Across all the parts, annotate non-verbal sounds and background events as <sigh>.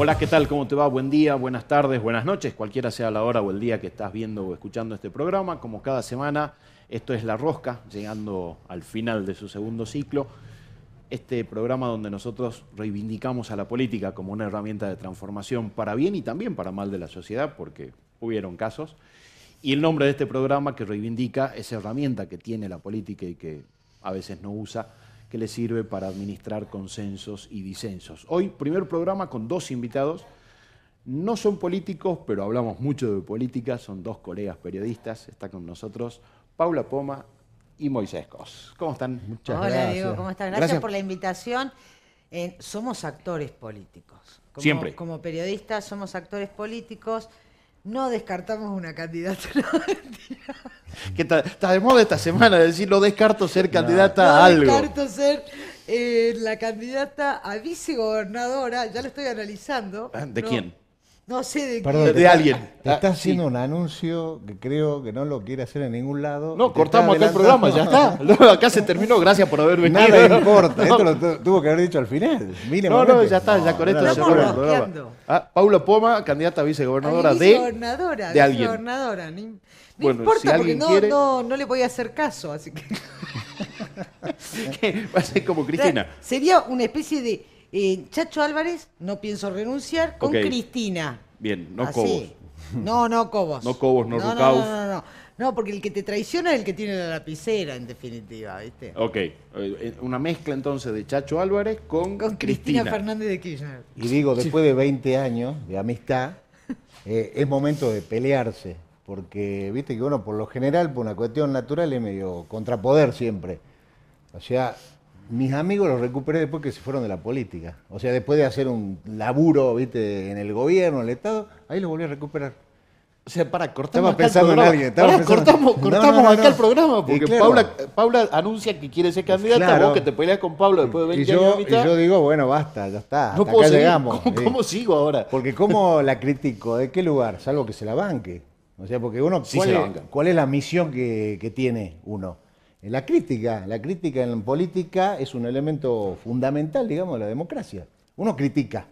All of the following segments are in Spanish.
Hola, ¿qué tal? ¿Cómo te va? Buen día, buenas tardes, buenas noches, cualquiera sea la hora o el día que estás viendo o escuchando este programa. Como cada semana, esto es La Rosca, llegando al final de su segundo ciclo. Este programa donde nosotros reivindicamos a la política como una herramienta de transformación para bien y también para mal de la sociedad, porque hubieron casos. Y el nombre de este programa que reivindica esa herramienta que tiene la política y que a veces no usa, que le sirve para administrar consensos y disensos. Hoy, primer programa con dos invitados. No son políticos, pero hablamos mucho de política. Son dos colegas periodistas. Está con nosotros Paula Poma y Moisés Cos. ¿Cómo están? Muchas Hola, gracias. Diego, ¿cómo estás? Gracias, por la invitación. Eh, somos actores políticos. Siempre. Como periodistas somos actores políticos. No descartamos una candidata. <laughs> que está, de moda esta semana decir no descarto ser candidata a algo. No descarto ser eh, la candidata a vicegobernadora, ya lo estoy analizando. Ah, ¿De quién? No sé de Perdón, De alguien. Te está haciendo un anuncio que creo que no lo quiere hacer en ningún lado. No, cortamos acá el programa, ya está. acá se terminó, gracias por haber venido. Nada importa, esto lo tuvo que haber dicho al final. no, no, ya está, ya con esto se el programa. Ah, Paula Poma, candidata a vicegobernadora, de, de alguien. Vicegobernadora, no bueno, importa porque no, no, no le voy a hacer caso, así que... <laughs> Va a ser como Cristina. Sería una especie de eh, Chacho Álvarez, no pienso renunciar, con Cristina. Bien, no Cobos. No, no Cobos. No Cobos, no, no, no, no, no, no. porque el que te traiciona es el que tiene la lapicera, en definitiva, ¿viste? Ok, eh, una mezcla entonces de Chacho Álvarez con, con Cristina. Fernández de Kirchner. Y digo, después de 20 años de amistad, eh, es momento de pelearse, porque viste que uno por lo general, por una cuestión natural, es medio contrapoder siempre. O sea, mis amigos los recuperé después que se fueron de la política. O sea, después de hacer un laburo, viste, en el gobierno, en el Estado, ahí los volví a recuperar. O sea, para, cortamos acá pensando el. En alguien, cortamos, cortamos acá el programa, porque Paula, Paula, anuncia que quiere ser candidata, vos que te peleas con Pablo después de 20 y yo, años. Y yo digo, bueno, basta, ya está, no hasta acá llegamos. ¿Cómo, sigo ahora? Porque ¿cómo la critico? ¿De qué lugar? Salvo que se la banque. O sea, porque uno, ¿cuál, es, ¿cuál es la misión que, que tiene uno? La crítica, la crítica en política es un elemento fundamental, digamos, de la democracia. Uno critica.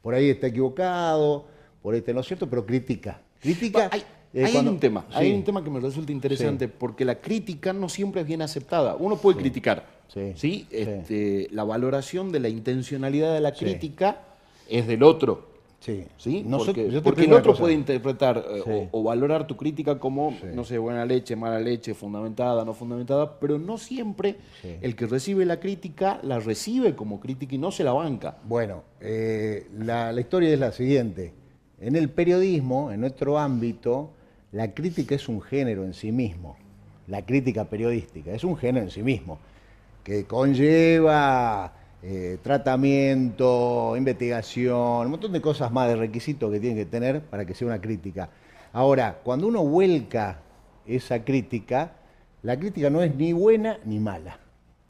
Por ahí está equivocado, por ahí está no es cierto, pero critica. Critica. Hay, eh, un tema, hay un tema que me resulta interesante, porque la crítica no siempre es bien aceptada. Uno puede criticar, ¿sí? Este, la valoración de la intencionalidad de la crítica es del otro. Sí. ¿Sí? porque, porque el otro puede interpretar eh, o, valorar tu crítica como, no sé, buena leche, mala leche, fundamentada, no fundamentada, pero no siempre el que recibe la crítica la recibe como crítica y no se la banca. Bueno, eh, la, historia es la siguiente. En el periodismo, en nuestro ámbito, la crítica es un género en sí mismo. La crítica periodística es un género en sí mismo, que conlleva eh, tratamiento, investigación, un montón de cosas más de requisitos que tiene que tener para que sea una crítica. Ahora, cuando uno vuelca esa crítica, la crítica no es ni buena ni mala.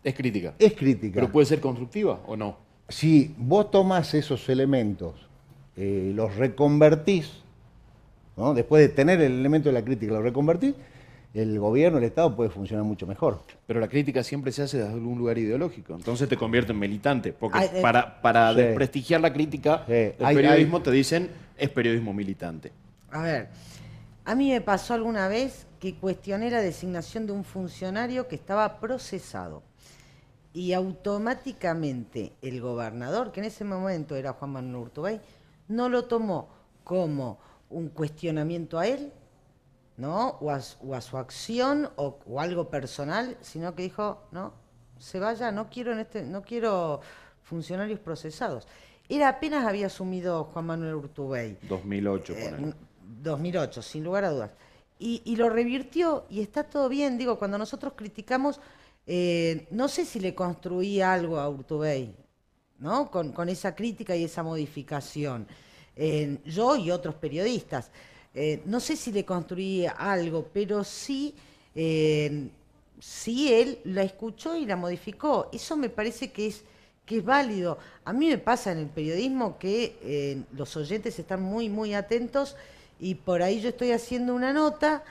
Es crítica. Es crítica. Pero puede ser constructiva o no. Si vos tomás esos elementos, eh, los reconvertís, después de tener el elemento de la crítica, los reconvertís, el gobierno, el Estado puede funcionar mucho mejor. Pero la crítica siempre se hace desde algún lugar ideológico, entonces te convierte en militante, porque eh, para, para desprestigiar la crítica del periodismo te dicen es periodismo militante. A ver, a mí me pasó alguna vez que cuestioné la designación de un funcionario que estaba procesado y automáticamente el gobernador, que en ese momento era Juan Manuel Urtubey, no lo tomó como un cuestionamiento a él, ¿no? O a, su acción o, algo personal, sino que dijo, no, se vaya, no quiero, en este, no quiero funcionarios procesados. Era apenas había asumido Juan Manuel Urtubey. 2008, 2008, sin lugar a dudas. Y, lo revirtió y está todo bien. Digo, cuando nosotros criticamos, eh, no sé si le construí algo a Urtubey, ¿no? Con, esa crítica y esa modificación. Eh, yo y otros periodistas. Eh, no sé si le construí algo, pero sí, eh, sí él la escuchó y la modificó. Eso me parece que es, que es válido. A mí me pasa en el periodismo que eh, los oyentes están muy, muy atentos y por ahí yo estoy haciendo una nota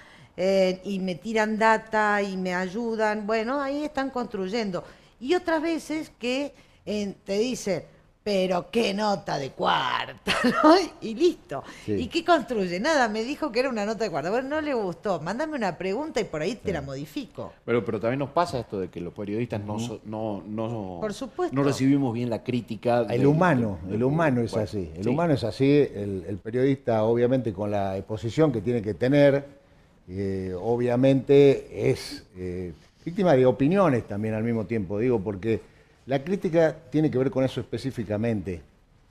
y me tiran data y me ayudan. Bueno, ahí están construyendo. Y otras veces que te dicen, pero qué nota de cuarta, <laughs> ¿no? Y listo. Sí. ¿Y qué construye? Nada, me dijo que era una nota de cuarta. Bueno, no le gustó. Mándame una pregunta y por ahí te la modifico. Pero, pero también nos pasa esto de que los periodistas no, no, no, Por supuesto. no recibimos bien la crítica. El del- humano, del- el humano es bueno, así. El sí. humano es así. El, el periodista, obviamente, con la exposición que tiene que tener, eh, obviamente es eh, víctima de opiniones también al mismo tiempo, digo, porque la crítica tiene que ver con eso específicamente,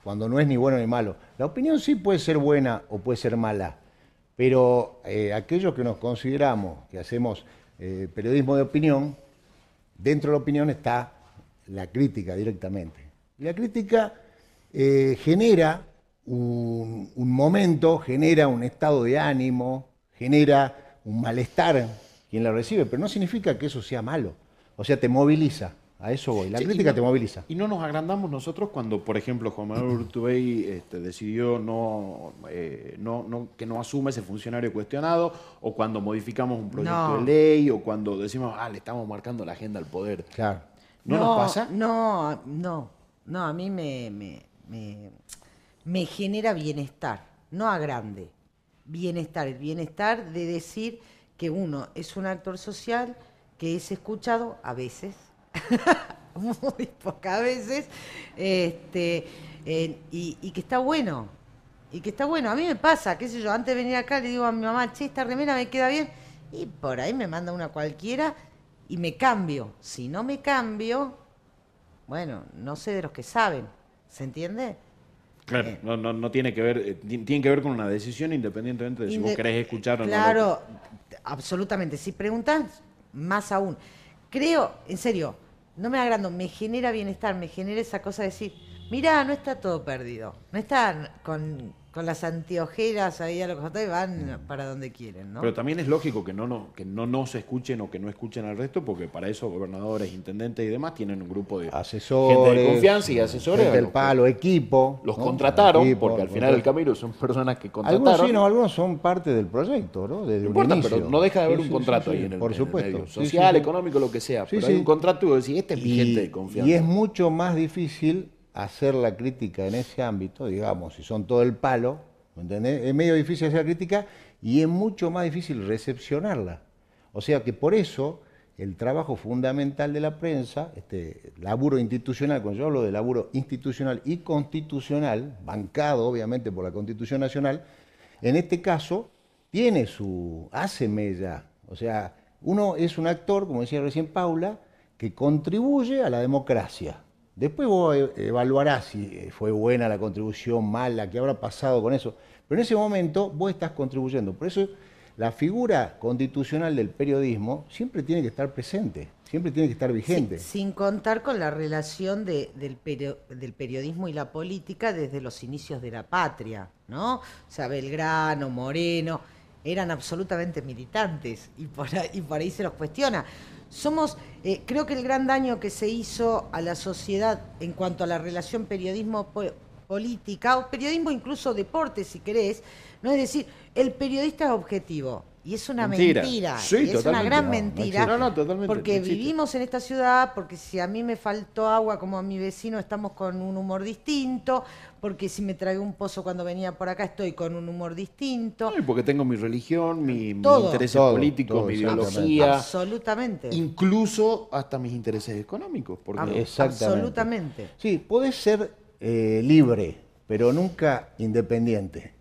cuando no es ni bueno ni malo. La opinión sí puede ser buena o puede ser mala, pero eh, aquellos que nos consideramos que hacemos eh, periodismo de opinión, dentro de la opinión está la crítica directamente. La crítica eh, genera un momento, genera un estado de ánimo, genera un malestar quien la recibe, pero no significa que eso sea malo. O sea, te moviliza. A eso voy. La Sí, crítica no- te moviliza. Y no nos agrandamos nosotros cuando, por ejemplo, Juan Manuel Urtubey este, decidió no, eh, no, no- que no asume ese funcionario cuestionado, o cuando modificamos un proyecto No. de ley, o cuando decimos, ah, le estamos marcando la agenda al poder. Claro. ¿No, nos pasa? No, no, no, a mí me, me, me, me genera bienestar, no a grande, bienestar, el bienestar de decir que uno es un actor social que es escuchado a veces, <laughs> muy pocas veces, este, eh, y, y que está bueno, y que está bueno. A mí me pasa, qué sé yo, antes de venir acá le digo a mi mamá, che, esta remera me queda bien, y por ahí me manda una cualquiera y me cambio. Si no me cambio, bueno, no sé de los que saben, ¿se entiende? Claro, no, no, no tiene que ver, eh, ti- tiene que ver con una decisión independientemente de si vos querés escuchar o no. Claro, absolutamente. Si preguntan, más aún. Creo, en serio, no me agrando, me genera bienestar, me genera esa cosa de decir, mirá, no está todo perdido. No están con, con las antiojeras ahí a lo que van para donde quieren, ¿no? Pero también es lógico que no, no, que no nos escuchen o que no escuchen al resto, porque para eso gobernadores, intendentes y demás tienen un grupo de Asesores. gente de confianza y asesores. del palo, equipo. Los ¿no? contrataron, Equipo, porque al final del camino son personas que contrataron. Algunos sí, no, algunos son parte del proyecto, ¿no? Desde No un importa, inicio. pero no deja de haber Sí, un sí, contrato sí, ahí sí, en el, Por el supuesto. social, sí, sí. económico, lo que sea. Sí, pero hay sí. un contrato y vos decís, esta es mi Y- gente de confianza. Y es mucho más difícil hacer la crítica en ese ámbito, digamos, si son todo el palo, ¿me entendés? Es medio difícil hacer la crítica y es mucho más difícil recepcionarla. O sea que por eso el trabajo fundamental de la prensa, este laburo institucional, cuando yo hablo de laburo institucional y constitucional, bancado obviamente por la Constitución Nacional, en este caso tiene su, hace mella. O sea, uno es un actor, como decía recién Paula, que contribuye a la democracia. Después vos e- evaluarás si eh, fue buena la contribución, mala, qué habrá pasado con eso. Pero en ese momento vos estás contribuyendo. Por eso la figura constitucional del periodismo siempre tiene que estar presente, siempre tiene que estar vigente. Sin, sin contar con la relación de- del, perio- del periodismo y la política desde los inicios de la patria, ¿no? O sea, Belgrano, Moreno, eran absolutamente militantes y por ahí, y por ahí se los cuestiona. Somos, eh, creo que el gran daño que se hizo a la sociedad en cuanto a la relación periodismo-política, o periodismo incluso deporte, si querés, no es decir, el periodista es objetivo. Y es una Mentira. mentira. Sí, y es una gran No, mentira. existe. No, no, totalmente, Porque existe. vivimos en esta ciudad, porque si a mí me faltó agua como a mi vecino, estamos con un humor distinto, porque si me tragué un pozo cuando venía por acá, estoy con un humor distinto. Y porque tengo mi religión, mi, mis intereses Todo, políticos, todo, mi ideología, Absolutamente. incluso hasta mis intereses económicos. Porque Ab- Exactamente. Absolutamente. Sí, podés ser eh, libre, pero nunca independiente.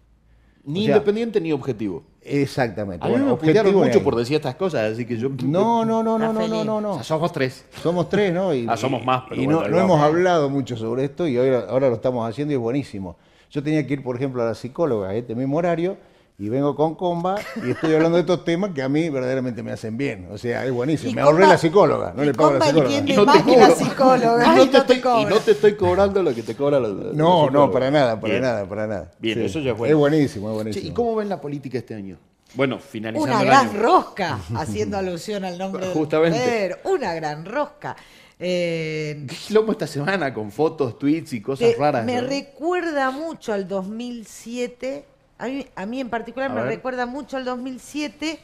Ni o sea, independiente ni objetivo. Exactamente. A mí Bueno, me putearon mucho por decir estas cosas, así que yo... No, no, no, no, no, no, no, O no. sea, somos tres. Somos tres, ¿no? Y, Ah, somos más, pero y bueno, no, hemos hablado mucho sobre esto y ahora, ahora lo estamos haciendo y es buenísimo. Yo tenía que ir, por ejemplo, a la psicóloga a este mismo horario y vengo con Comba y estoy hablando de estos temas que a mí verdaderamente me hacen bien. O sea, es buenísimo. Y Me ahorré la psicóloga, no y le pago a la psicóloga. entiende Y no más te que la cobro. psicóloga. Y y no, te estoy, y no te estoy cobrando lo que te cobra la, la No, no, para nada, para Bien. nada, para nada. Bien, eso ya es bueno. Es buenísimo, es Che, buenísimo. ¿Y cómo ven la política este año? Bueno, finalizando Una el gran año. rosca, <laughs> haciendo alusión al nombre del Justamente. poder. Una gran rosca. Eh, ¿Qué quilombo esta semana con fotos, tweets y cosas Te- raras? Me ¿no? recuerda mucho al 2007, a mí, a mí en particular A me ver. recuerda mucho al 2007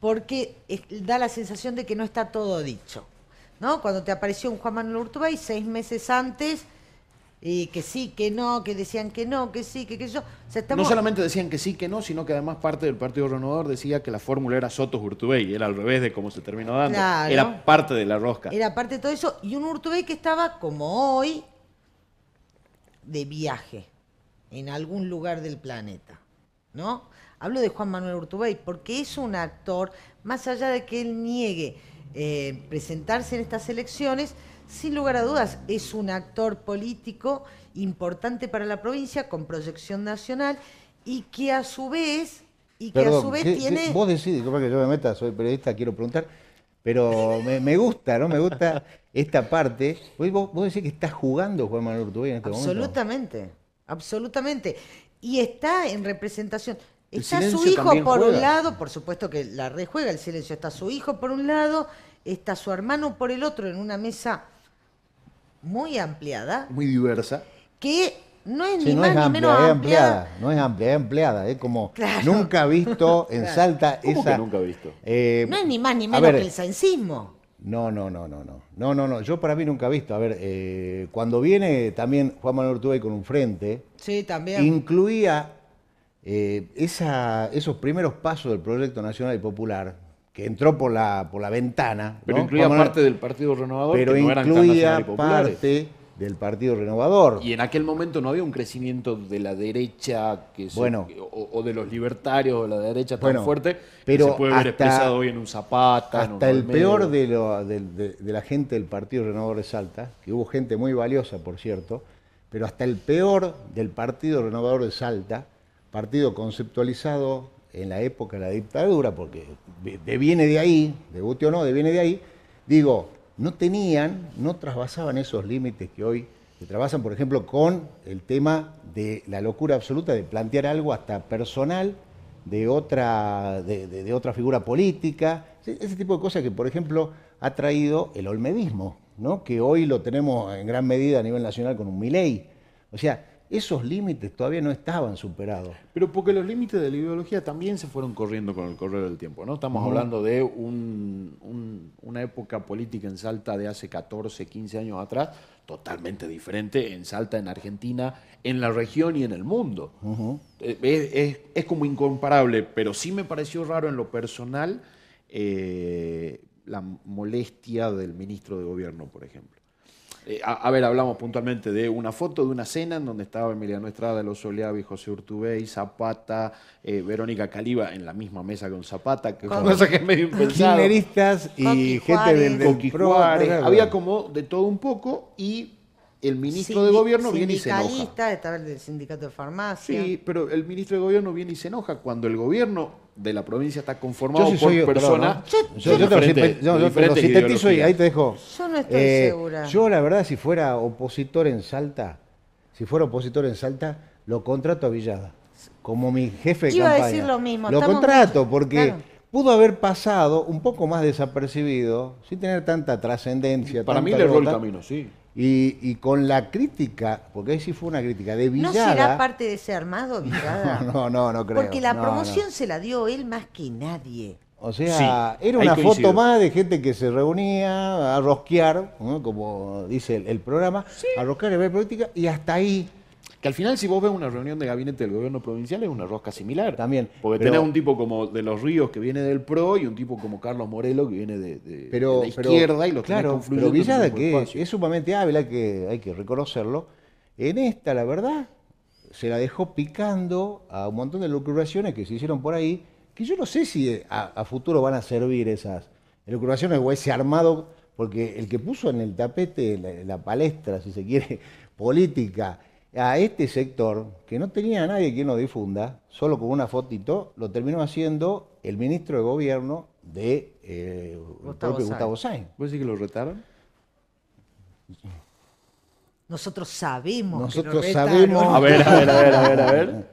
porque es- da la sensación de que no está todo dicho. ¿no? Cuando te apareció un Juan Manuel Urtubey, seis meses antes, y que sí, que no, que decían que no, que sí, que que yo. O sea, No solamente decían que sí, que no, sino que además parte del Partido Renovador decía que la fórmula era Sotos Urtubey, era al revés de cómo se terminó dando. Claro. Era parte de la rosca. Era parte de todo eso. Y un Urtubey que estaba, como hoy, de viaje en algún lugar del planeta. ¿No? Hablo de Juan Manuel Urtubey porque es un actor, más allá de que él niegue eh, presentarse en estas elecciones, sin lugar a dudas es un actor político importante para la provincia, con proyección nacional, y que a su vez, y que a su vez ¿qué- qué- tiene. vos decís, disculpa que yo me meta, soy periodista, quiero preguntar, pero me, me gusta, ¿no? Me gusta <laughs> esta parte. Vos, vos vos decís que está jugando Juan Manuel Urtubey en este momento. Absolutamente, absolutamente. Y está en representación. Está su hijo por un lado, por supuesto que la rejuega el silencio. Está su hijo por un lado, está su hermano por el otro en una mesa muy ampliada, Muy diversa. que no es Sí, ni no más es ni menos es ampliada. ampliada, no es amplia, es ampliada, es como Claro. nunca visto en Claro. Salta ¿Cómo esa. que nunca visto? Eh, No es ni más ni menos ver, que el saincismo. No, no, no, no, no. No, no, no. Yo para mí nunca he visto. A ver, eh, cuando viene también Juan Manuel Urtubey con un frente, Sí, también. incluía eh, esa, esos primeros pasos del proyecto nacional y popular, que entró por la, por la ventana. Pero ¿no? incluía Juan Manuel- parte del Partido Renovador pero que no eran tan incluía y populares. parte del Partido Renovador. Y en aquel momento no había un crecimiento de la derecha que se- Bueno. o, o de los libertarios de la derecha tan Bueno, fuerte pero que se puede ver expresado hoy en un Zapata. en un Hasta el peor de, lo- de- de- de la gente del Partido Renovador de Salta, que hubo gente muy valiosa, por cierto, pero hasta el peor del Partido Renovador de Salta, partido conceptualizado en la época de la dictadura, porque de- deviene de ahí, de guste o no, deviene de ahí, digo, no tenían, no trasvasaban esos límites que hoy se trasvasan, por ejemplo, con el tema de la locura absoluta de plantear algo hasta personal de otra, de, otra figura política, ese ese tipo de cosas que, por ejemplo, ha traído el olmedismo, ¿no? que hoy lo tenemos en gran medida a nivel nacional con un Milei. O sea, esos límites todavía no estaban superados. Pero porque los límites de la ideología también se fueron corriendo con el correr del tiempo, ¿no? Estamos hablando de un- un- una época política en Salta de hace 14, 15 años atrás, totalmente diferente en Salta, en Argentina, en la región y en el mundo. Eh, es, es- es como incomparable, pero sí me pareció raro en lo personal eh, la molestia del ministro de Gobierno, por ejemplo. Eh, a, a ver, hablamos puntualmente de una foto de una cena en donde estaba Emiliano Estrada, Los Oleavi, José Urtubey, Zapata, eh, Verónica Caliba en la misma mesa con Zapata, que es una Con- cosa que es medio impensado. Y gente del, del PRO, había como de todo un poco y el ministro de gobierno viene y se enoja. Sindicalista, estaba el del sindicato de farmacia. Sí, pero el ministro de gobierno viene y se enoja cuando el gobierno de la provincia está conformado Yo sí por soy personas perdón, ¿no? yo, yo te lo, yo te lo sintetizo y ahí te dejo. Yo no estoy Eh, segura. Yo, la verdad, si fuera opositor en Salta, si fuera opositor en Salta, lo contrato a Villada. Como mi jefe de Iba a campaña. decir lo mismo, Lo estamos- contrato porque Claro. pudo haber pasado un poco más desapercibido, sin tener tanta trascendencia. Para mí tanta le erró el camino, sí. Y, y con la crítica, porque ahí sí fue una crítica de ¿No Villada. será parte de ese armado, Villada? No, <laughs> no, no, no creo. Porque la No, promoción no. se la dio él más que nadie. O sea, Sí, era una foto más de gente que se reunía a rosquear, ¿no? como dice el, el programa, a rosquear y ver política, y hasta ahí Que al final, si vos ves una reunión de gabinete del gobierno provincial, es una rosca similar. También, Porque pero- tenés un tipo como de los Ríos que viene del PRO y un tipo como Carlos Morelo que viene de, de- pero, de la pero- izquierda y los tenés claro, confluyendo pero Villada que espacio. es sumamente hábil, hay que, hay que reconocerlo. En esta, la verdad, se la dejó picando a un montón de lucuraciones que se hicieron por ahí, que yo no sé si a, a futuro van a servir esas lucuraciones o ese armado, porque el que puso en el tapete la, la palestra, si se quiere, <laughs> política, a este sector, que no tenía a nadie quien lo difunda, solo con una fotito, lo terminó haciendo el ministro de gobierno de eh, el Gustavo propio. Gustavo Sáenz. ¿Vos decís que lo retaron? Nosotros sabemos Nosotros que lo sabemos- A ver, a ver, a ver, a ver, a ver.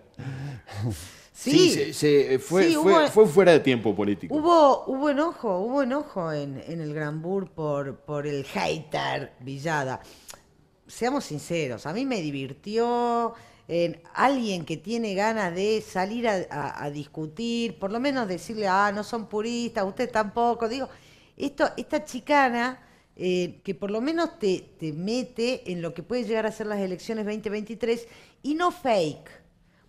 Sí, se- se- fue, Sí, fue, hubo- fue fuera de tiempo político. Hubo, hubo enojo, hubo enojo en, en el Granbur por, por el hater Villada. Seamos sinceros, a mí me divirtió en alguien que tiene ganas de salir a, discutir, por lo menos decirle, ah, no son puristas, usted tampoco. Digo, esto, esta chicana eh, que por lo menos te, te mete en lo que puede llegar a ser las elecciones 2023 y no fake.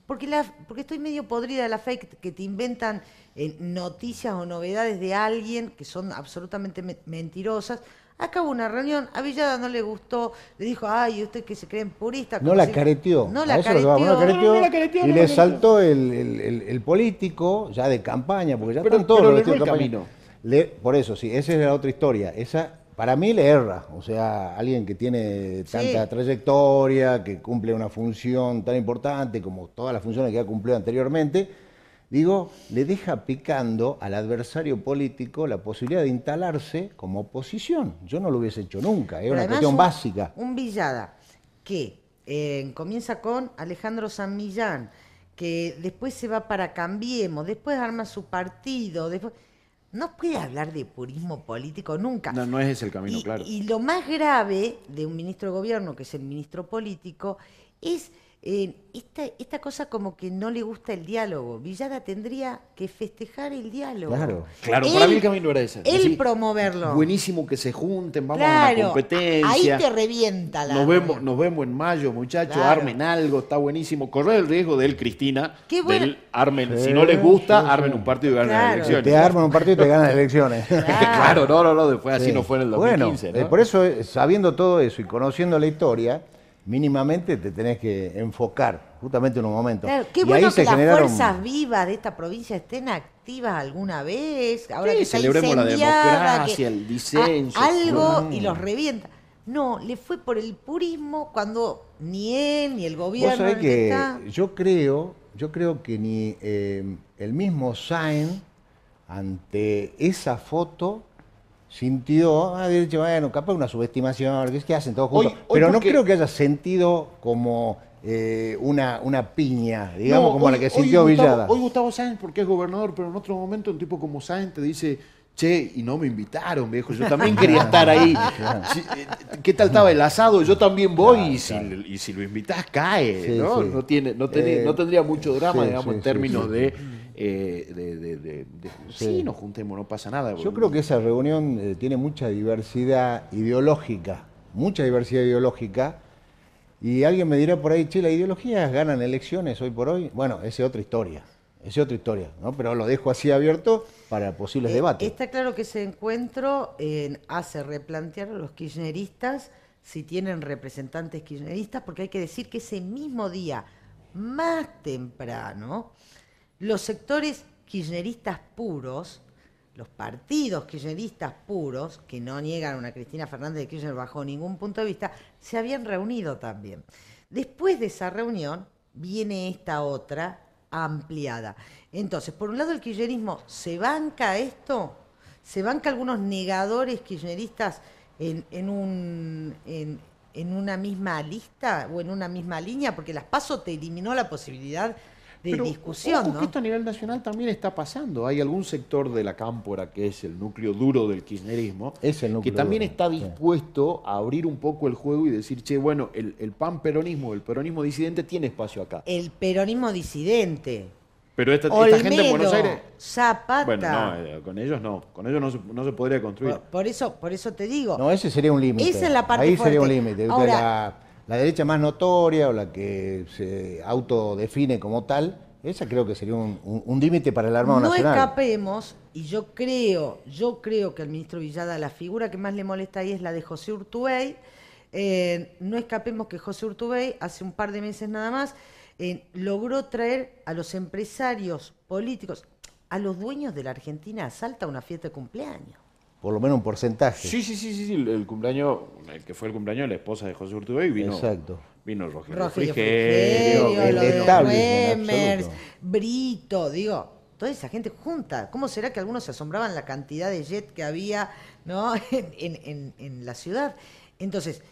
Porque, la, porque estoy medio podrida de la fake que te inventan eh, noticias o novedades de alguien que son absolutamente me- mentirosas. Acá hubo una reunión, a Villada no le gustó, le dijo, ay, usted que se creen purista. No la si-". careteó. No la no careteó. careteó, No, no la careteó, y no le saltó el, el- el- el político ya de campaña, porque ya Pero- están todos pero los vestidos de campaña. camino. Le- por eso, sí, esa es la otra historia. Esa, para mí le erra. O sea, alguien que tiene tanta Sí. trayectoria, que cumple una función tan importante como todas las funciones que ha cumplido anteriormente, digo, le deja picando al adversario político la posibilidad de instalarse como oposición. Yo no lo hubiese hecho nunca, es Pero una cuestión un- básica. Un Villada que eh, comienza con Alejandro San Millán, que después se va para Cambiemos, después arma su partido, después... No puede hablar de purismo político nunca. No, no es ese el camino, y, claro. y lo más grave de un ministro de gobierno, que es el ministro político, es eh, esta, esta cosa como que no le gusta el diálogo. Villada tendría que festejar el diálogo. Claro. Claro, Él- para mí el camino era ese. Él Decir, promoverlo. Buenísimo que se junten, vamos a una competencia. ahí te revienta la Nos vemos, nos vemos en mayo, muchachos, Claro. armen algo, está buenísimo. Correr el riesgo de él, Cristina, Qué bueno. del armen, Sí, si no les gusta, sí, armen un partido y Claro. las elecciones. Te arman un partido y te ganan las elecciones. <laughs> <laughs> claro, no, no, no, después así Sí. no fue en el Bueno, 2015. eh, ¿no? por eso, eh, sabiendo todo eso y conociendo la historia, mínimamente te tenés que enfocar justamente en un momento. Claro, qué y bueno ahí se que las generaron. fuerzas vivas de esta provincia estén activas alguna vez. Ahora Sí, que celebremos la democracia, que- el disenso. algo y los revienta. No, le fue por el purismo cuando ni él ni el Vos gobierno el que está. yo creo, yo creo que ni eh, el mismo Sain ante esa foto sintió, ah, dicho, bueno, capaz una subestimación, que es que hacen todos juntos. Hoy- hoy Pero no creo que haya sentido como eh, una, una piña, digamos, No, como hoy- la que sintió Gustavo- Villada. Hoy Gustavo Sáenz, porque es gobernador, pero en otro momento un tipo como Sáenz te dice, che, y no me invitaron, viejo, yo también quería estar ahí. Eh, ¿Qué tal estaba el asado? Yo también voy y, si, y si lo invitás, cae, Sí, ¿no? sí. No, tiene, no, tiene- Eh, no tendría mucho drama, sí, digamos, en términos de, eh, de, de- de- de- sí. Sí. nos juntemos, no pasa nada. Yo creo que esa reunión eh, tiene mucha diversidad ideológica, mucha diversidad ideológica. Y alguien me dirá por ahí, che, ¿las ideologías ganan elecciones hoy por hoy? Bueno, esa es otra historia, esa es otra historia, ¿no? Pero lo dejo así abierto para posibles Eh, debates. Está claro que ese encuentro eh, hace replantear a los kirchneristas si tienen representantes kirchneristas, porque hay que decir que ese mismo día, más temprano, los sectores kirchneristas puros, los partidos kirchneristas puros, que no niegan a una Cristina Fernández de Kirchner bajo ningún punto de vista, se habían reunido también. Después de esa reunión viene esta otra ampliada. Entonces, por un lado el kirchnerismo se banca esto, se banca algunos negadores kirchneristas en, en un, en, en una misma lista o en una misma línea, porque las PASO te eliminó la posibilidad de Pero, discusión, ojo ¿no? que esto a nivel nacional también está pasando. Hay algún sector de la cámpora que es el núcleo duro del kirchnerismo, Es el núcleo que también duro, está sí. dispuesto a abrir un poco el juego y decir, che, bueno, el, el pan peronismo, el peronismo disidente tiene espacio acá. El peronismo disidente. Pero esta, esta gente en Buenos Aires... Zapata. Bueno, no, eh, con ellos no, con ellos no se, no se podría construir. por, por eso, por eso te digo. No, ese sería un límite. Esa es la parte Ahí sería un límite. Ahora- la, derecha más notoria o la que se autodefine como tal, esa creo que sería un, un- un límite para el Armado no Nacional. escapemos, y yo creo, yo creo que al ministro Villada la figura que más le molesta ahí es la de José Urtubey. Eh, no escapemos que José Urtubey, hace un par de meses nada más, eh, logró traer a los empresarios políticos, a los dueños de la Argentina a Salta una fiesta de cumpleaños. Por lo menos un porcentaje. Sí, sí, sí, sí, sí, el, el cumpleaños, el que fue el cumpleaños de la esposa de José Urtubey vino. Exacto. Vino Rogelio, Rogelio Frigerio, Frigerio, el Remers, absoluto. Brito, digo, toda esa gente junta. ¿Cómo será que algunos se asombraban la cantidad de jet que había ¿no? <laughs> en, en- en- en la ciudad? Entonces,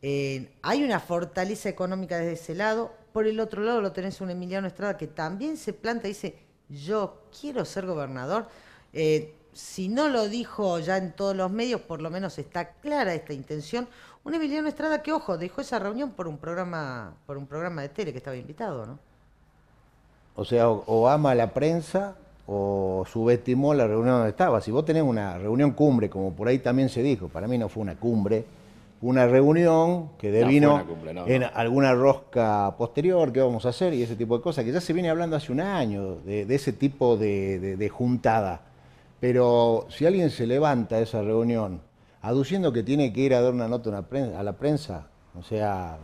eh, hay una fortaleza económica desde ese lado. Por el otro lado lo tenés un Emiliano Estrada que también se planta y dice, yo quiero ser gobernador. Eh, si no lo dijo ya en todos los medios, por lo menos está clara esta intención. Un Emiliano Estrada que, ojo, dejó esa reunión por un programa, por un programa de tele que estaba invitado, ¿no? O sea, o, o ama a la prensa o subestimó la reunión donde estaba. Si vos tenés una reunión cumbre, como por ahí también se dijo, para mí no fue una cumbre, una reunión que devino en alguna rosca posterior, qué vamos a hacer y ese tipo de cosas, que ya se viene hablando hace un año de, ese tipo de, juntada. Pero si alguien se levanta a esa reunión aduciendo que tiene que ir a dar una nota a la prensa, o sea,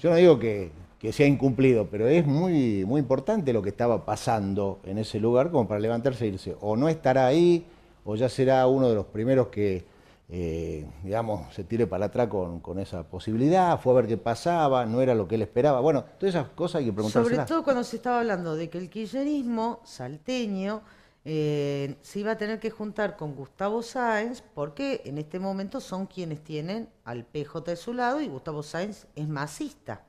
yo no digo que, que sea incumplido, pero es muy, muy importante lo que estaba pasando en ese lugar como para levantarse e irse. O no estará ahí, o ya será uno de los primeros que eh, digamos, se tire para atrás con, con, esa posibilidad, fue a ver qué pasaba, no era lo que él esperaba. Bueno, todas esas cosas hay que preguntarse. Sobre todo cuando se estaba hablando de que el kirchnerismo salteño eh, se iba a tener que juntar con Gustavo Sáenz, porque en este momento son quienes tienen al PJ de su lado y Gustavo Sáenz es masista.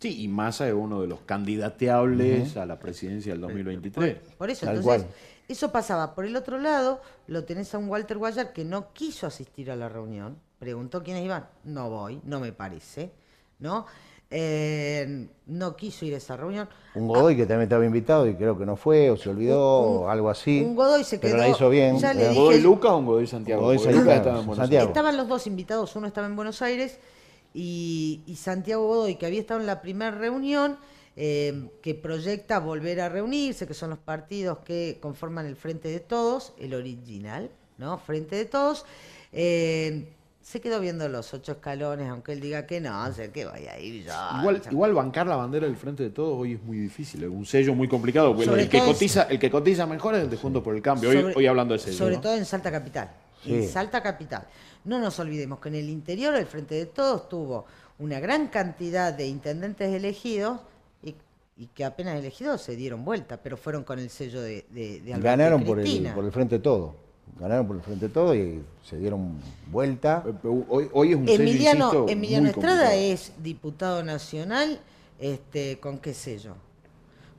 Sí, y Massa es uno de los candidateables a la presidencia del 2023. Por, eso, entonces, eso pasaba. Por el otro lado, lo tenés a un Walter Guayar que no quiso asistir a la reunión. Preguntó quiénes iban. No voy, no me parece. ¿No? Eh, no quiso ir a esa reunión. Un Godoy que también estaba invitado y creo que no fue, o se olvidó, o algo así. Un Godoy se quedó. Pero la hizo bien. ¿Un Godoy Luca o un Godoy Santiago? Godoy Santiago. Estaban los dos invitados, uno estaba en Buenos Aires y, Santiago Godoy, que había estado en la primera reunión, eh, que proyecta volver a reunirse, que son los partidos que conforman el Frente de Todos, el original, ¿no? Frente de Todos. Eh, se quedó viendo los ocho escalones, aunque él diga que no, sé que vaya a ir yo. Igual, igual bancar la bandera del Frente de Todos hoy es muy difícil, es un sello muy complicado. el que, cotiza, el que cotiza mejor es el de Juntos por el Cambio, hoy, hoy hablando de sello. Sobre todo en Salta Capital. En Salta Capital. No nos olvidemos que en el interior el Frente de Todos tuvo una gran cantidad de intendentes elegidos y, que apenas elegidos se dieron vuelta, pero fueron con el sello de, de, Ganaron por el, por el Frente Todo. Ganaron por el Frente Todo y se dieron vuelta. Hoy, hoy es un Emiliano, sello, Emiliano Estrada es diputado nacional, este, ¿con qué sello?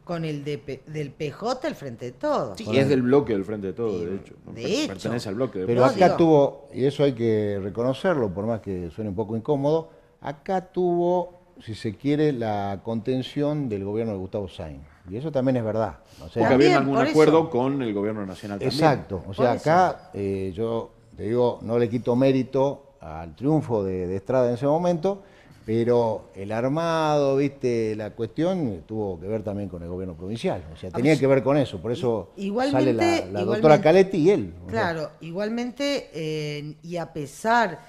con el de, del PJ el Frente de Todos. Sí, y es del bloque del Frente de Todos, de hecho. De Pertenece al bloque. Pero acá tuvo, y eso hay que reconocerlo, por más que suene un poco incómodo, acá tuvo, si se quiere, la contención del gobierno de Gustavo Sainz. Y eso también es verdad. Porque había algún acuerdo con el gobierno nacional también. Exacto. O sea, acá eh, yo te digo, no le quito mérito al triunfo de Estrada en ese momento, pero el armado, viste, la cuestión tuvo que ver también con el gobierno provincial, o sea, tenía que ver con eso, por eso sale la, doctora Caletti y él. Claro, igualmente, eh, y a pesar,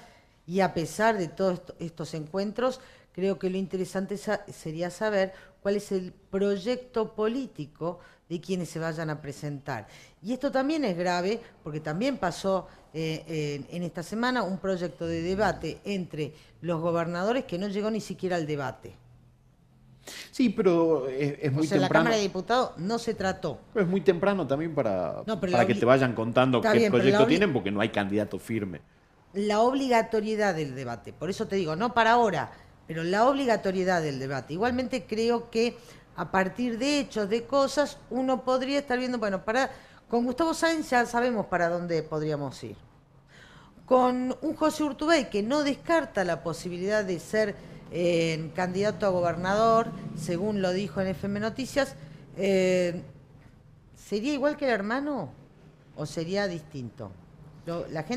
y a pesar de todos estos encuentros, creo que lo interesante sería saber cuál es el proyecto político de quienes se vayan a presentar. Y esto también es grave, porque también pasó eh, en esta semana un proyecto de debate entre los gobernadores que no llegó ni siquiera al debate. Sí, pero es, muy temprano. la Cámara de Diputados no se trató. Pero es muy temprano también para, para que te vayan contando qué proyecto tienen, porque no hay candidato firme. La obligatoriedad del debate, por eso te digo, no para ahora, pero la obligatoriedad del debate. Igualmente creo que a partir de hechos, de cosas, uno podría estar viendo, bueno, para con Gustavo Sáenz ya sabemos para dónde podríamos ir. Con un José Urtubey que no descarta la posibilidad de ser eh, candidato a gobernador, según lo dijo en FM Noticias, eh, ¿sería igual que el hermano o sería distinto?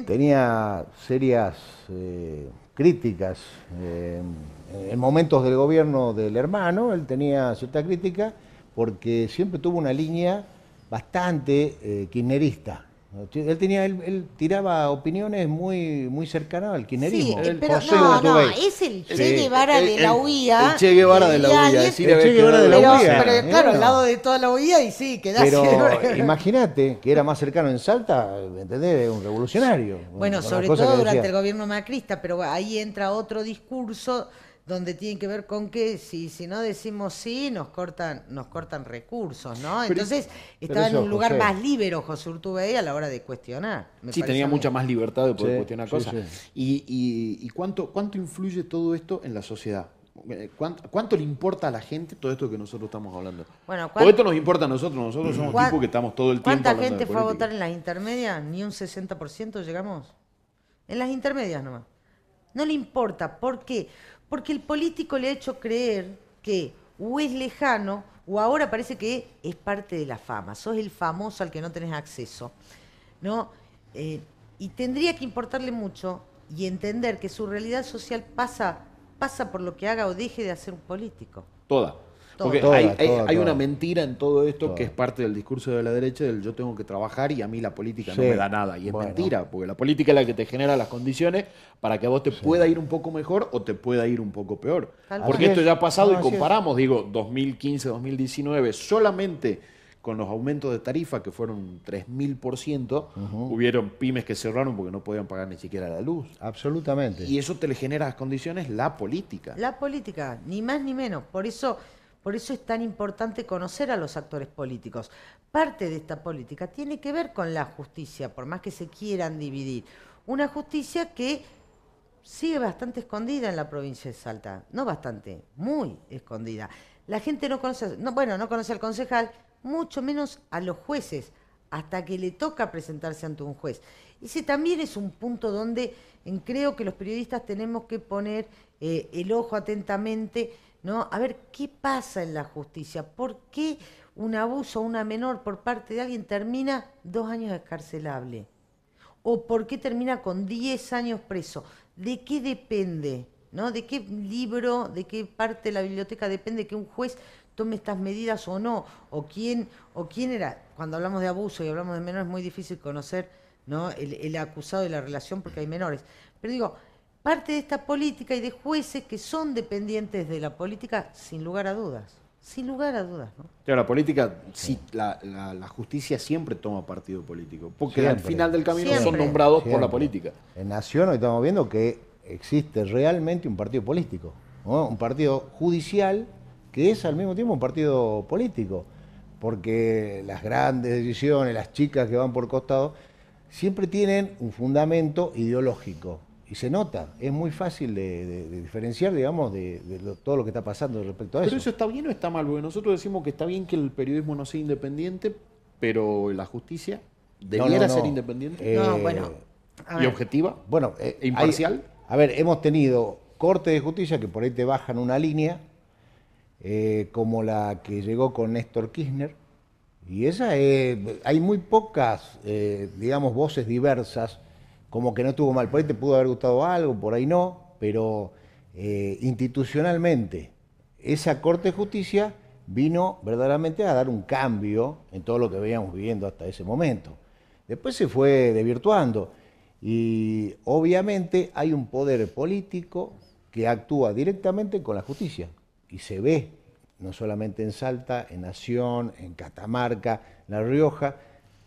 Tenía serias eh, críticas en momentos del gobierno del hermano, él tenía cierta crítica porque siempre tuvo una línea bastante eh, kirchnerista. Él tenía, él, tiraba opiniones muy, muy cercanas al kirchnerismo. Sí, pero no, no, es el Che Guevara de la UIA. El Che Guevara de la UIA. El Che Guevara de la UIA. Pero, claro, al lado de toda la UIA y sí, quedás. Pero <laughs> imagínate que era más cercano en Salta, ¿entendés? Un revolucionario. Bueno, sobre todo durante el gobierno macrista, pero ahí entra otro discurso donde tiene que ver con que si, si no decimos sí, nos cortan, nos cortan recursos, ¿no? Entonces estaba en un lugar más libre José Urtubey a la hora de cuestionar. sí, tenía mucha más libertad de poder cuestionar cosas. ¿Y, y, cuánto, cuánto influye todo esto en la sociedad? Eh, ¿Cuánto, le importa a la gente todo esto que nosotros estamos hablando? Bueno, todo esto nos importa a nosotros, nosotros somos tipos que estamos todo el tiempo ¿Cuánta gente fue a votar en las intermedias? ¿Ni un 60% llegamos? En las intermedias nomás. No le importa, ¿por qué? Porque el político le ha hecho creer que o es lejano o ahora parece que es parte de la fama, sos el famoso al que no tenés acceso, ¿no? Eh, y tendría que importarle mucho y entender que su realidad social pasa, pasa por lo que haga o deje de hacer un político. Toda. Porque Toda, hay, hay- toda, hay toda. una mentira en todo esto Toda. que es parte del discurso de la derecha del yo tengo que trabajar y a mí la política no me da nada. Y es Bueno. mentira, porque la política es la que te genera las condiciones para que a vos te pueda ir un poco mejor o te pueda ir un poco peor. Tal Porque esto ya ha pasado No, y comparamos, digo, 2015, 2019, solamente con los aumentos de tarifa que fueron 3.000%, hubieron pymes que cerraron porque no podían pagar ni siquiera la luz. Absolutamente. Y eso te le genera las condiciones la política. La política, ni más ni menos. Por eso, por eso es tan importante conocer a los actores políticos. Parte de esta política tiene que ver con la justicia, por más que se quieran dividir. Una justicia que sigue bastante escondida en la provincia de Salta. No bastante, muy escondida. La gente no conoce, no, bueno, no conoce al concejal, mucho menos a los jueces, hasta que le toca presentarse ante un juez. Ese también es un punto donde creo que los periodistas tenemos que poner eh, el ojo atentamente, ¿no? A ver qué pasa en la justicia, por qué un abuso a una menor por parte de alguien termina dos años escarcelable. ¿O por qué termina con 10 años preso? ¿De qué depende? ¿No? ¿De qué libro, de qué parte de la biblioteca depende que un juez tome estas medidas o no? ¿O quién, o quién era? Cuando hablamos de abuso y hablamos de menores es muy difícil conocer ¿no? el, el acusado de la relación porque hay menores. Pero digo, parte de esta política y de jueces que son dependientes de la política, sin lugar a dudas. Sin lugar a dudas, ¿no? Claro, la política, sí, la, la- la justicia siempre toma partido político, porque al final del camino son Siempre. nombrados por la política. En Nación hoy estamos viendo que existe realmente un partido político, ¿no? un partido judicial que es al mismo tiempo un partido político, porque las grandes decisiones, las chicas que van por costado, siempre tienen un fundamento ideológico. Y se nota, es muy fácil de, de- de diferenciar, digamos, de, de lo- todo lo que está pasando respecto a Pero eso. eso está bien o está mal, porque nosotros decimos que está bien que el periodismo no sea independiente, pero la justicia No, debiera no, no. ser independiente No, Eh, bueno. a y ver. objetiva. Bueno, eh, ¿E imparcial? hay- a ver, hemos tenido cortes de justicia que por ahí te bajan una línea, eh, como la que llegó con Néstor Kirchner, y esa es- hay muy pocas, eh, digamos, voces diversas, como que no estuvo mal. Por ahí te pudo haber gustado algo, por ahí no, pero eh, institucionalmente esa Corte de Justicia vino verdaderamente a dar un cambio en todo lo que veníamos viviendo hasta ese momento. Después se fue desvirtuando y obviamente hay un poder político que actúa directamente con la justicia y se ve no solamente en Salta, en Nación, en Catamarca, en La Rioja,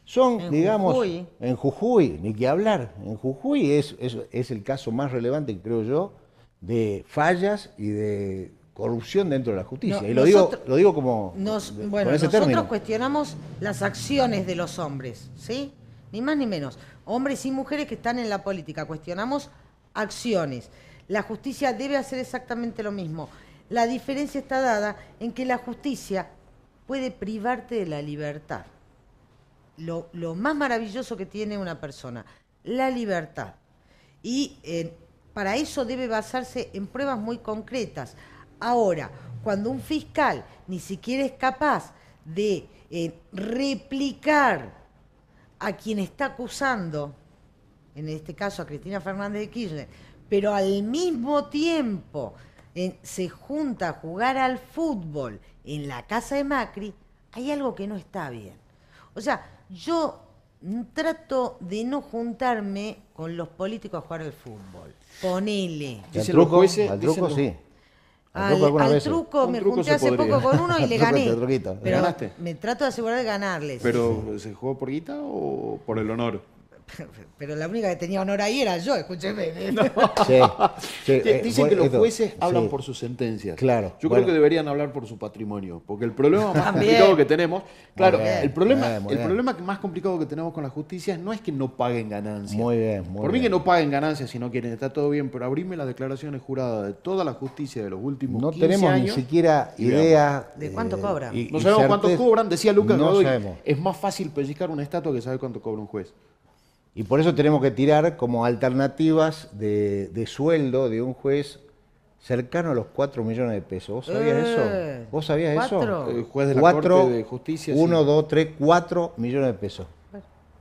son, En digamos, Jujuy. en Jujuy, ni que hablar, en Jujuy es, es, es el caso más relevante, creo yo, de fallas y de corrupción dentro de la justicia. No, y lo digo, lo digo como Nos- bueno, con ese nosotros término. cuestionamos las acciones de los hombres, ¿sí? Ni más ni menos. Hombres y mujeres que están en la política, cuestionamos acciones. La justicia debe hacer exactamente lo mismo. La diferencia está dada en que la justicia puede privarte de la libertad. Lo, lo más maravilloso que tiene una persona, la libertad. Y eh, para eso debe basarse en pruebas muy concretas. Ahora, cuando un fiscal ni siquiera es capaz de eh, replicar a quien está acusando, en este caso a Cristina Fernández de Kirchner, pero al mismo tiempo eh, se junta a jugar al fútbol en la casa de Macri, hay algo que no está bien. O sea, yo trato de no juntarme con los políticos a jugar al fútbol. Ponele. Al truco, al truco sí. Al, truco me truco junté hace podría. poco con uno y <laughs> le gané. ¿Le Pero ganaste? me trato de asegurar de ganarles. Pero ¿se jugó por guita o por el honor? <laughs> Pero la única que tenía honor ahí era yo, escúcheme. <laughs> Sí, sí, Di- eh, Dicen bueno, que los esto, jueces hablan sí. por sus sentencias. Claro, Yo bueno. creo que deberían hablar por su patrimonio, porque el problema más También. complicado que tenemos, claro, bien, el problema, bien, el problema que más complicado que tenemos con la justicia no es que no paguen ganancias. Muy bien, muy por mí bien. que no paguen ganancias si no quieren, está todo bien, pero abrime las declaraciones juradas de toda la justicia de los últimos No 15 tenemos años. ni siquiera y veamos. idea ¿De cuánto cobran? y- No y sabemos cuánto cobran, decía Lucas No Godoy, sabemos. es más fácil pellizcar una estatua que saber cuánto cobra un juez. Y por eso tenemos que tirar como alternativas de, de sueldo de un juez cercano a los 4 millones de pesos. ¿Vos sabías Eh, eso? ¿Vos sabías ¿cuatro? eso? El juez de la Cuatro, Corte de Justicia, sí. 1, 2, 3, 4 millones de pesos.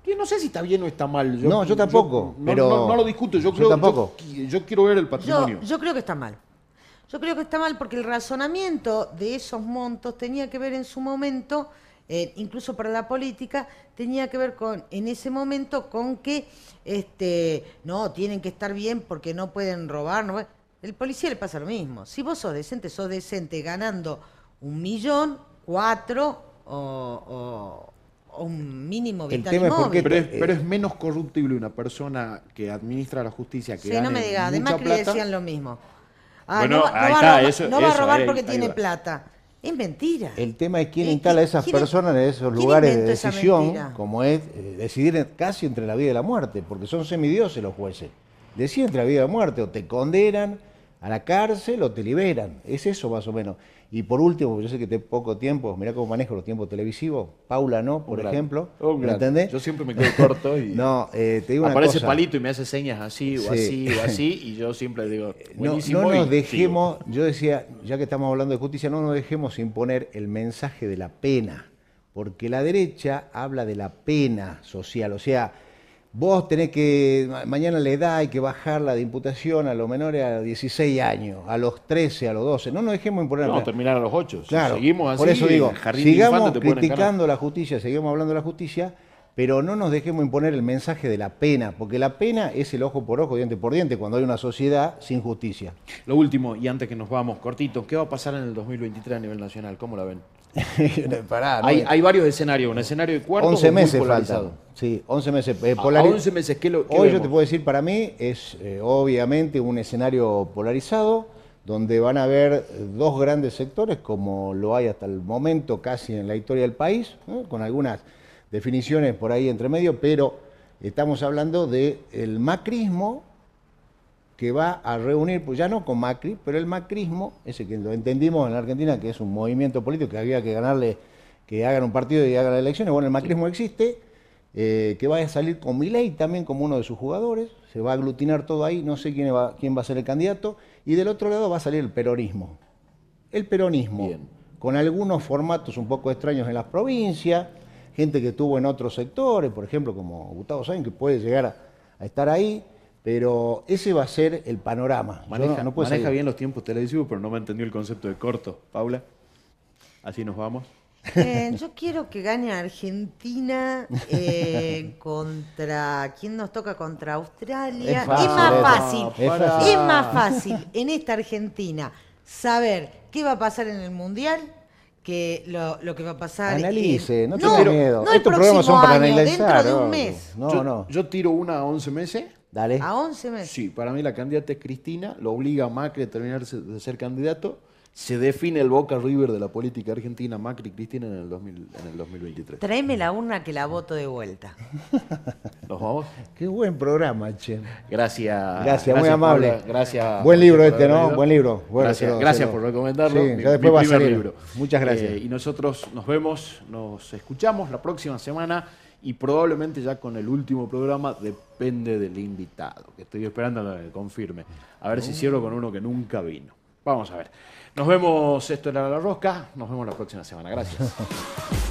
Que no sé si está bien o está mal. No, yo tampoco, no, pero- no- no lo discuto. Yo, yo creo, tampoco. Yo, yo quiero ver el Yo, patrimonio. yo creo que está mal. Yo creo que está mal porque el razonamiento de esos montos tenía que ver en su momento, eh, incluso para la política, tenía que ver con, en ese momento, con que este, no, tienen que estar bien porque no pueden robar. No, el policía le pasa lo mismo. Si vos sos decente, sos decente ganando un millón, cuatro o, o- o un mínimo El vital tema es y por qué móvil. pero, es, eh, pero es menos corruptible una persona que administra la justicia que Sí, gane no me digas, además que le decían lo mismo. Ah, Bueno, no, va- no ahí va, está, a robar, eso- no va a eso, robar ahí- porque ahí tiene va. plata. Es mentira. El tema es quién instala a ¿quién- esas quién- personas en esos lugares de decisión, como es eh, decidir casi entre la vida y la muerte, porque son semidioses los jueces. Deciden entre la vida y la muerte, o te condenan a la cárcel o te liberan. Es eso más o menos. Y por último, yo sé que tengo poco tiempo, mirá cómo manejo los tiempos televisivos. Paula no, por Un ejemplo. Un ¿Me grande. entendés? Yo siempre me quedo corto y <laughs> No, eh, te digo una aparece cosa. palito y me hace señas así o Sí. así o así y yo siempre digo, <laughs> No, buenísimo. no nos sigo. dejemos, yo decía, ya que estamos hablando de justicia, no nos dejemos imponer el mensaje de la pena, porque la derecha habla de la pena social, o sea, vos tenés que, ma- mañana la edad hay que bajarla de imputación a los menores a 16 años, a los 13, a los 12, no nos dejemos imponer la No, terminar a los ocho. Si Claro, seguimos así, por eso digo, sigamos criticando la justicia, seguimos hablando de la justicia, pero no nos dejemos imponer el mensaje de la pena, porque la pena es el ojo por ojo, diente por diente, cuando hay una sociedad sin justicia. Lo último, y antes que nos vamos, cortito, ¿qué va a pasar en el 2023 a nivel nacional? ¿Cómo la ven? <laughs> Pará, ¿no? hay, hay varios escenarios, un escenario de cuartos 11 o muy meses faltan. Sí, 11 meses. Eh, A- polari- a 11 meses, ¿qué lo- qué Hoy yo te puedo decir, para mí es eh, obviamente un escenario polarizado, donde van a haber eh, dos grandes sectores, como lo hay hasta el momento casi en la historia del país, ¿no? con algunas definiciones por ahí entre medio, pero estamos hablando del el macrismo que va a reunir, pues ya no con Macri, pero el macrismo, ese que lo entendimos en la Argentina, que es un movimiento político que había que ganarle, que hagan un partido y hagan las elecciones, bueno, el macrismo existe, eh, que va a salir con Milei también como uno de sus jugadores, se va a aglutinar todo ahí, no sé quién va, quién va a ser el candidato, y del otro lado va a salir el peronismo. El peronismo, Bien. con algunos formatos un poco extraños en las provincias, gente que estuvo en otros sectores, por ejemplo, como Gustavo Sainz, que puede llegar a, a estar ahí, pero ese va a ser el panorama. Maneja, no- no puedo maneja bien los tiempos televisivos, pero no me entendió el concepto de corto. Paula, así nos vamos. Eh, yo quiero que gane Argentina eh, <laughs> contra. ¿Quién nos toca contra Australia? Es fácil más eso. fácil. Es fácil. Es más fácil en esta Argentina saber qué va a pasar en el Mundial que lo, lo que va a pasar. Analice, en- no tenga miedo. No el Estos programas próximo son para año, analizar, dentro de un ¿no? mes. No, yo, no. yo tiro una a 11 meses. Dale. A 11 meses. Sí, para mí la candidata es Cristina, lo obliga a Macri a terminar de ser candidato. Se define el Boca River de la política argentina, Macri y Cristina en el, 2000 en el 2023. Tráeme la urna que la voto de vuelta. <laughs> ¿Nos vamos? Qué buen programa, che. Gracias. Gracias, muy amable. Paula. Gracias. Buen libro este, ¿no? venido. Buen libro. Bueno, gracias, gracias por recomendarlo. Sí, mi- ya después mi va a salir. libro. Muchas gracias. Eh, y nosotros nos vemos, nos escuchamos la próxima semana y probablemente ya con el último programa depende del invitado, que estoy esperando a que confirme. A ver si cierro con uno que nunca vino. Vamos a ver. Nos vemos, esto era La Rosca, nos vemos la próxima semana. Gracias. <laughs>